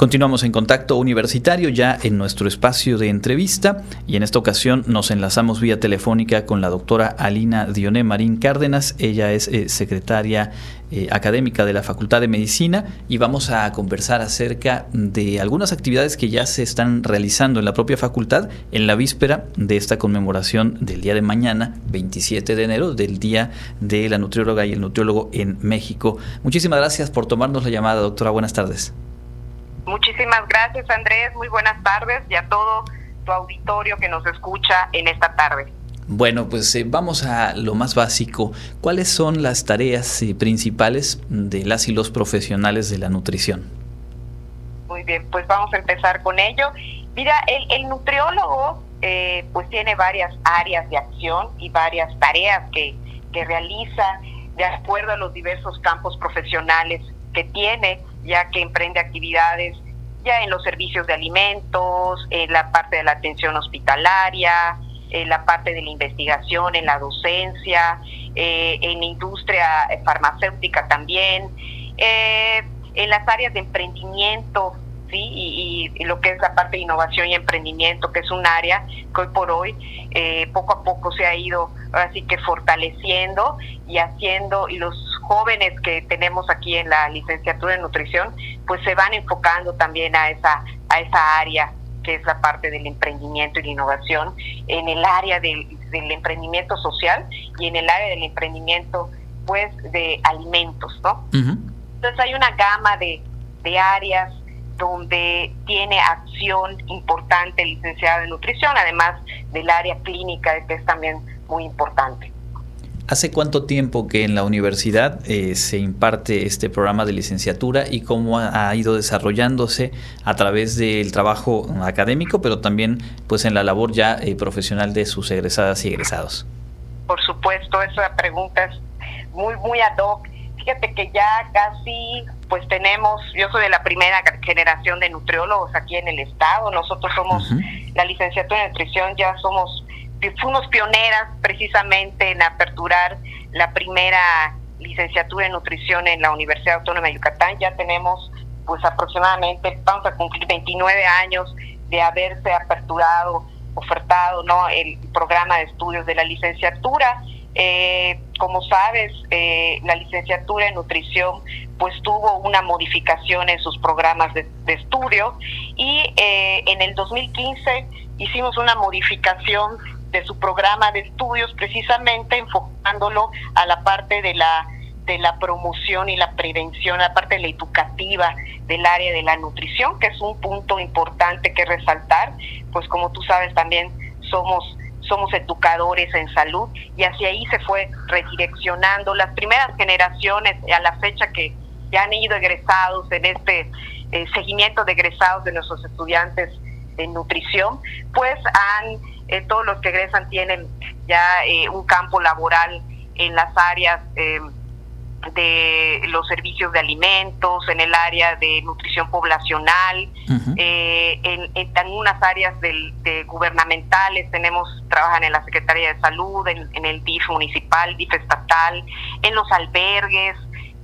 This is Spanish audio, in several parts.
Continuamos en contacto universitario ya en nuestro espacio de entrevista y en esta ocasión nos enlazamos vía telefónica con la doctora Alina Dioné Marín Cárdenas. Ella es eh, secretaria eh, académica de la Facultad de Medicina y vamos a conversar acerca de algunas actividades que ya se están realizando en la propia facultad en la víspera de esta conmemoración del día de mañana, 27 de enero, del Día de la Nutrióloga y el Nutriólogo en México. Muchísimas gracias por tomarnos la llamada, doctora. Buenas tardes. Muchísimas gracias Andrés, muy buenas tardes y a todo tu auditorio que nos escucha en esta tarde. Bueno, pues eh, vamos a lo más básico. ¿Cuáles son las tareas eh, principales de las y los profesionales de la nutrición? Muy bien, pues vamos a empezar con ello. Mira, el, nutriólogo eh, pues tiene varias áreas de acción y varias tareas que, que realiza de acuerdo a los diversos campos profesionales que tiene ya que emprende actividades ya en los servicios de alimentos, en la parte de la atención hospitalaria, en la parte de la investigación, en la docencia, eh, en industria farmacéutica también, eh, en las áreas de emprendimiento, ¿sí? Y, lo que es la parte de innovación y emprendimiento, que es un área que hoy por hoy eh, poco a poco se ha ido así que fortaleciendo y haciendo, y los jóvenes que tenemos aquí en la licenciatura en nutrición, pues se van enfocando también a esa, a esa área que es la parte del emprendimiento y la innovación, en el área del, emprendimiento social y en el área del emprendimiento pues de alimentos, ¿no? Entonces hay una gama de, de áreas donde tiene acción importante licenciada en nutrición, además del área clínica, que es también muy importante. ¿Hace cuánto tiempo que en la universidad eh, se imparte este programa de licenciatura y cómo ha, ido desarrollándose a través del trabajo académico, pero también pues en la labor ya eh, profesional de sus egresadas y egresados? Por supuesto, esa pregunta es muy, muy ad hoc. Fíjate que ya casi pues tenemos, yo soy de la primera generación de nutriólogos aquí en el estado, nosotros somos la licenciatura en nutrición, ya somos, fuimos pioneras precisamente en aperturar la primera licenciatura en nutrición en la Universidad Autónoma de Yucatán, ya tenemos pues aproximadamente, vamos a cumplir 29 años de haberse aperturado, ofertado, ¿no? El programa de estudios de la licenciatura eh, como sabes, eh, la licenciatura en nutrición pues tuvo una modificación en sus programas de, estudio y eh, en el 2015 hicimos una modificación de su programa de estudios precisamente enfocándolo a la parte de la de la promoción y la prevención, la parte de la educativa del área de la nutrición, que es un punto importante que resaltar, pues como tú sabes también somos somos educadores en salud y hacia ahí se fue redireccionando. Las primeras generaciones a la fecha que ya han ido egresados en este eh, seguimiento de egresados de nuestros estudiantes en nutrición, pues han, eh, todos los que egresan tienen ya eh, un campo laboral en las áreas de los servicios de alimentos, en el área de nutrición poblacional, eh, en, algunas áreas de gubernamentales, tenemos, trabajan en la Secretaría de Salud, en, el DIF municipal, DIF estatal, en los albergues,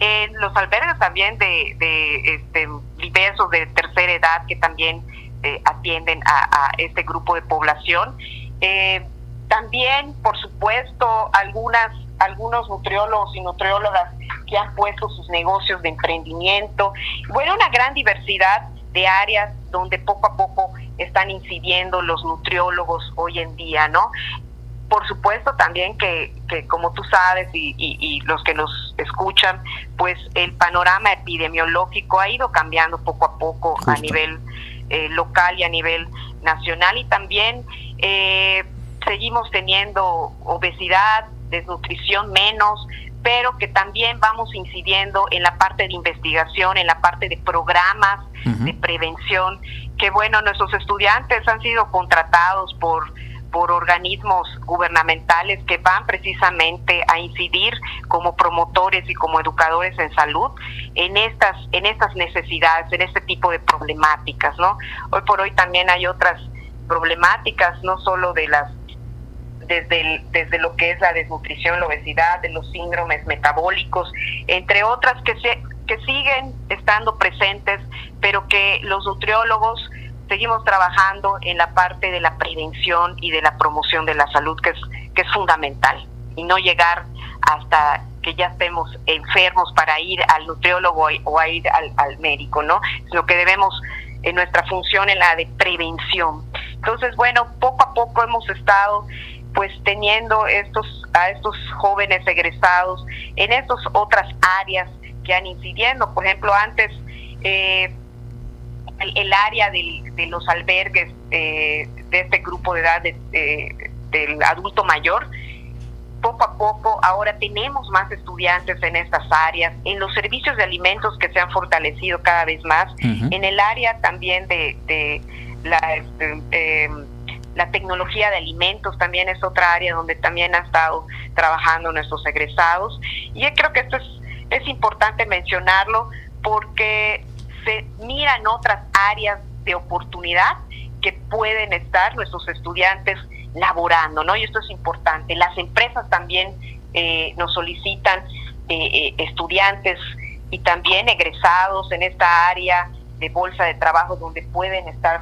en los albergues también de, de este, diversos de tercera edad que también eh, atienden a, este grupo de población. Eh, también, por supuesto, algunas algunos nutriólogos y nutriólogas que han puesto sus negocios de emprendimiento. Bueno, una gran diversidad de áreas donde poco a poco están incidiendo los nutriólogos hoy en día, ¿no? Por supuesto también que, que como tú sabes y, y, los que nos escuchan, pues el panorama epidemiológico ha ido cambiando poco a poco a nivel eh, local y a nivel nacional. Y también eh, seguimos teniendo obesidad, desnutrición menos, pero que también vamos incidiendo en la parte de investigación, en la parte de programas de prevención, que bueno, nuestros estudiantes han sido contratados por por organismos gubernamentales que van precisamente a incidir como promotores y como educadores en salud en estas en estas necesidades, en este tipo de problemáticas, ¿no? Hoy por hoy también hay otras problemáticas, no solo de las desde, desde lo que es la desnutrición, la obesidad, de los síndromes metabólicos, entre otras que se, que siguen estando presentes, pero que los nutriólogos seguimos trabajando en la parte de la prevención y de la promoción de la salud, que es, que es fundamental, y no llegar hasta que ya estemos enfermos para ir al nutriólogo o a ir al, al médico, ¿no? Sino que debemos en nuestra función en la de prevención. Entonces, bueno, poco a poco hemos estado pues teniendo estos a estos jóvenes egresados en estas otras áreas que han incidiendo. Por ejemplo, antes eh, el, área de los albergues eh, de este grupo de edad del adulto mayor, poco a poco ahora tenemos más estudiantes en estas áreas, en los servicios de alimentos que se han fortalecido cada vez más, en el área también de, la... Este, em, la tecnología de alimentos también es otra área donde también ha estado trabajando nuestros egresados. Y yo creo que esto es, es importante mencionarlo porque se miran otras áreas de oportunidad que pueden estar nuestros estudiantes laborando, ¿no? Y esto es importante. Las empresas también eh, nos solicitan eh, eh, estudiantes y también egresados en esta área de bolsa de trabajo donde pueden estar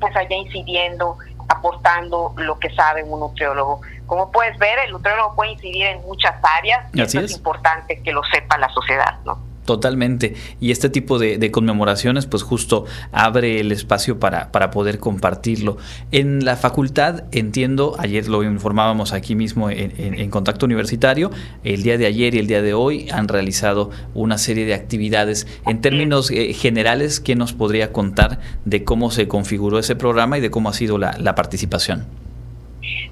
pues allá incidiendo aportando lo que sabe un nutriólogo. Como puedes ver, el nutriólogo puede incidir en muchas áreas y es. es importante que lo sepa la sociedad, ¿no? Totalmente. Y este tipo de, conmemoraciones, pues justo abre el espacio para, para, poder compartirlo. En la facultad, entiendo, ayer lo informábamos aquí mismo en, Contacto Universitario, el día de ayer y el día de hoy han realizado una serie de actividades. En términos eh, generales, ¿qué nos podría contar de cómo se configuró ese programa y de cómo ha sido la, la participación?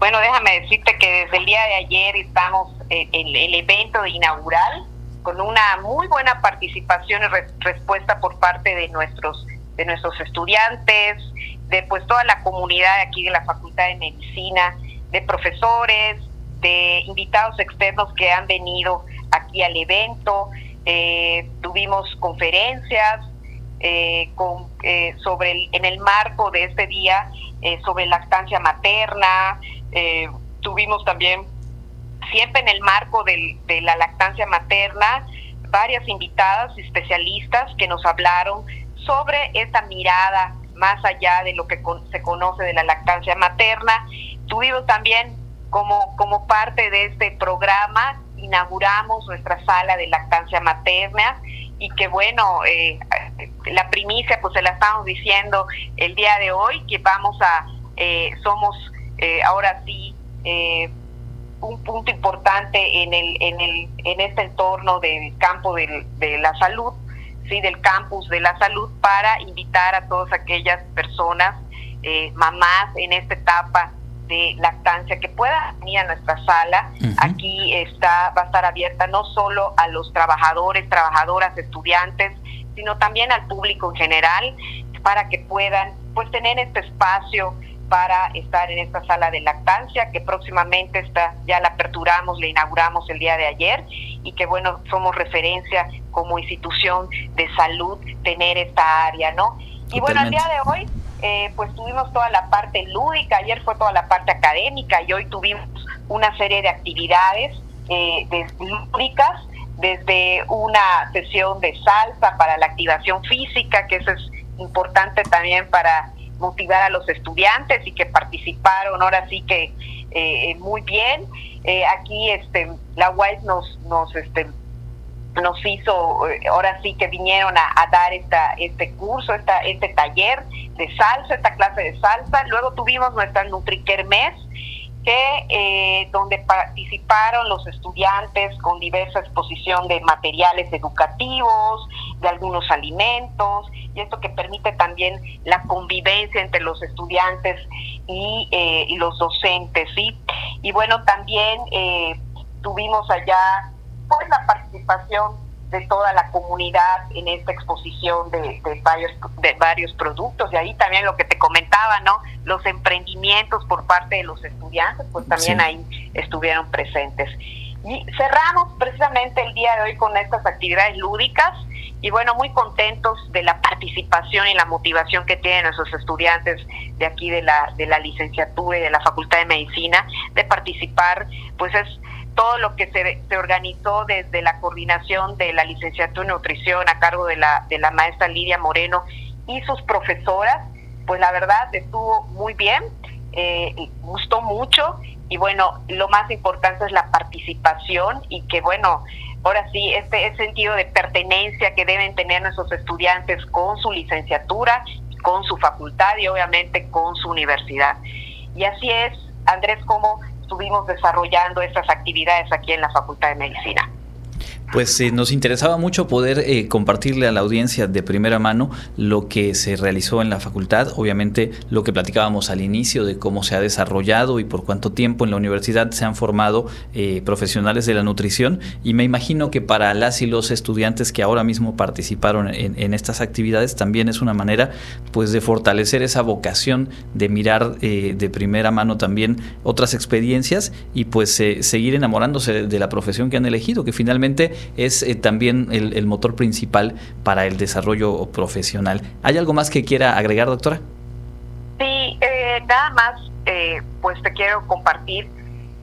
Bueno, déjame decirte que desde el día de ayer estamos en el evento inaugural con una muy buena participación y respuesta por parte de nuestros de nuestros estudiantes, de pues toda la comunidad aquí de la Facultad de Medicina, de profesores, de invitados externos que han venido aquí al evento. Eh, tuvimos conferencias eh, con, eh, sobre el, en el marco de este día sobre lactancia materna. tuvimos también siempre en el marco de la lactancia materna, varias invitadas especialistas que nos hablaron sobre esta mirada más allá de lo que se conoce de la lactancia materna. Tuvimos también como, como parte de este programa, inauguramos nuestra sala de lactancia materna y que bueno, eh, la primicia pues se la estamos diciendo el día de hoy, que vamos a, eh, somos eh, ahora sí un punto importante en, el, en, el, en este entorno del campo de, la salud, ¿sí? del campus de la salud, para invitar a todas aquellas personas, eh, mamás en esta etapa de lactancia que puedan venir a nuestra sala. Aquí está, va a estar abierta no solo a los trabajadores, trabajadoras, estudiantes, sino también al público en general, para que puedan pues tener este espacio para estar en esta sala de lactancia que próximamente está, ya la aperturamos, la inauguramos el día de ayer y que bueno, somos referencia como institución de salud tener esta área, ¿no? Y bueno, el día de hoy eh, pues tuvimos toda la parte lúdica, ayer fue toda la parte académica y hoy tuvimos una serie de actividades eh, lúdicas, desde una sesión de salsa para la activación física, que eso es importante también para motivar a los estudiantes y que participaron ahora sí que eh, muy bien. Eh, aquí este la UAS nos nos este nos hizo eh, ahora sí que vinieron a, dar esta este curso, esta este taller de salsa, esta clase de salsa. Luego tuvimos nuestra Nutrikermes que eh, donde participaron los estudiantes con diversa exposición de materiales educativos, de algunos alimentos, y esto que permite también la convivencia entre los estudiantes y, eh, los docentes, ¿sí? Y bueno, también eh, tuvimos allá pues la participación de toda la comunidad en esta exposición de, varios de varios productos. Y ahí también lo que te comentaba no los emprendimientos por parte de los estudiantes pues también ahí estuvieron presentes. Y cerramos precisamente el día de hoy con estas actividades lúdicas. Y bueno muy contentos de la participación y la motivación que tienen nuestros estudiantes de aquí de la de la licenciatura y de la facultad de medicina de participar pues es todo lo que se, se, organizó desde la coordinación de la licenciatura en nutrición a cargo de la, de la maestra Lidia Moreno y sus profesoras, pues la verdad estuvo muy bien, eh, gustó mucho y bueno, lo más importante es la participación y que bueno, ahora sí, este sentido de pertenencia que deben tener nuestros estudiantes con su licenciatura, con su facultad y obviamente con su universidad. Y así es, Andrés, como estuvimos desarrollando estas actividades aquí en la Facultad de Medicina. Pues eh, nos interesaba mucho poder eh, compartirle a la audiencia de primera mano lo que se realizó en la facultad, obviamente lo que platicábamos al inicio de cómo se ha desarrollado y por cuánto tiempo en la universidad se han formado eh, profesionales de la nutrición. Y me imagino que para las y los estudiantes que ahora mismo participaron en, estas actividades también es una manera pues de fortalecer esa vocación de mirar de primera mano también otras experiencias y pues seguir enamorándose de la profesión que han elegido, que finalmente es eh, también el, motor principal para el desarrollo profesional. ¿Hay algo más que quiera agregar, doctora? Sí, eh, nada más, eh, pues te quiero compartir,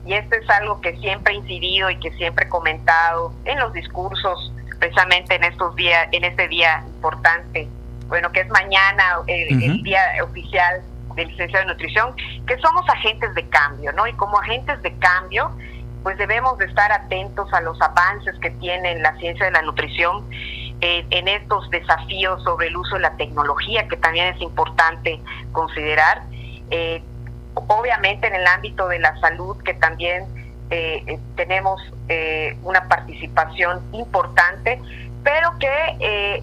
y esto es algo que siempre he incidido y que siempre he comentado en los discursos, precisamente en estos días, en este día importante, bueno, que es mañana el, día oficial del licenciado de nutrición, que somos agentes de cambio, ¿no? Y como agentes de cambio, pues debemos de estar atentos a los avances que tiene la ciencia de la nutrición eh, en estos desafíos sobre el uso de la tecnología, que también es importante considerar. Eh, obviamente en el ámbito de la salud, que también eh, tenemos una participación importante, pero que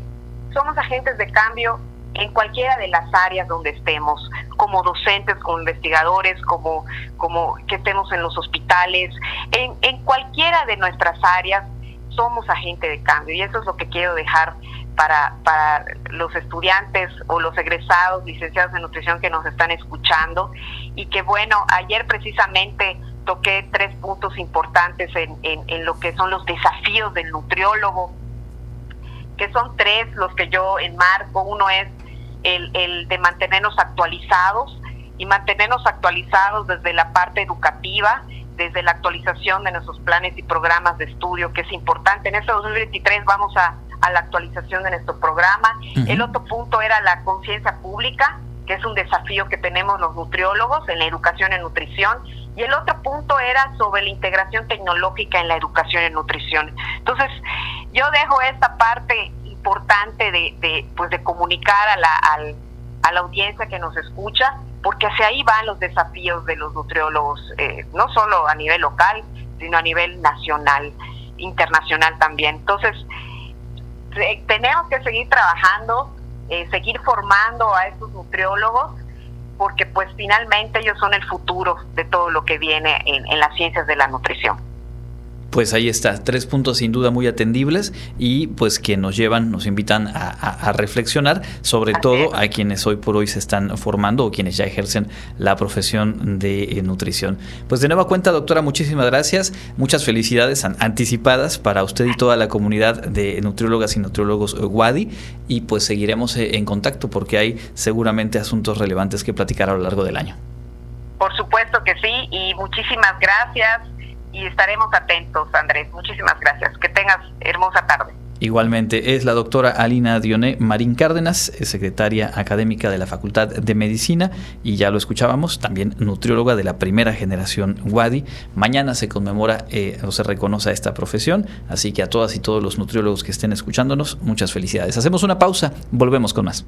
somos agentes de cambio en cualquiera de las áreas donde estemos, como docentes, como investigadores, como, como que estemos en los hospitales, en, en cualquiera de nuestras áreas somos agente de cambio y eso es lo que quiero dejar para, para los estudiantes o los egresados, licenciados en nutrición que nos están escuchando y que bueno, ayer precisamente toqué tres puntos importantes en, en, en lo que son los desafíos del nutriólogo, que son tres los que yo enmarco. Uno es el, de mantenernos actualizados y mantenernos actualizados desde la parte educativa, desde la actualización de nuestros planes y programas de estudio, que es importante. En este 2023 vamos a, a la actualización de nuestro programa. El otro punto era la conciencia pública, que es un desafío que tenemos los nutriólogos en la educación en nutrición. Y el otro punto era sobre la integración tecnológica en la educación en nutrición. Entonces, yo dejo esta parte importante de, de, pues de comunicar a la, a la audiencia que nos escucha, porque hacia ahí van los desafíos de los nutriólogos, eh, no solo a nivel local, sino a nivel nacional, internacional también. Entonces, tenemos que seguir trabajando, eh, seguir formando a estos nutriólogos, porque pues finalmente ellos son el futuro de todo lo que viene en, en las ciencias de la nutrición pues ahí está, tres puntos sin duda muy atendibles y pues que nos llevan, nos invitan a, reflexionar, sobre todo a quienes hoy por hoy se están formando o quienes ya ejercen la profesión de eh, nutrición. Pues de nueva cuenta, doctora, muchísimas gracias, muchas felicidades anticipadas para usted y toda la comunidad de nutriólogas y nutriólogos WADI y pues seguiremos eh, en contacto porque hay seguramente asuntos relevantes que platicar a lo largo del año. Por supuesto que sí y muchísimas gracias y estaremos atentos, Andrés. Muchísimas gracias. Que tengas hermosa tarde. Igualmente es la doctora Alina Dioné Marín Cárdenas, secretaria académica de la Facultad de Medicina y ya lo escuchábamos, también nutrióloga de la primera generación WADI. Mañana se conmemora eh, o se reconoce esta profesión, así que a todas y todos los nutriólogos que estén escuchándonos, muchas felicidades. Hacemos una pausa, volvemos con más.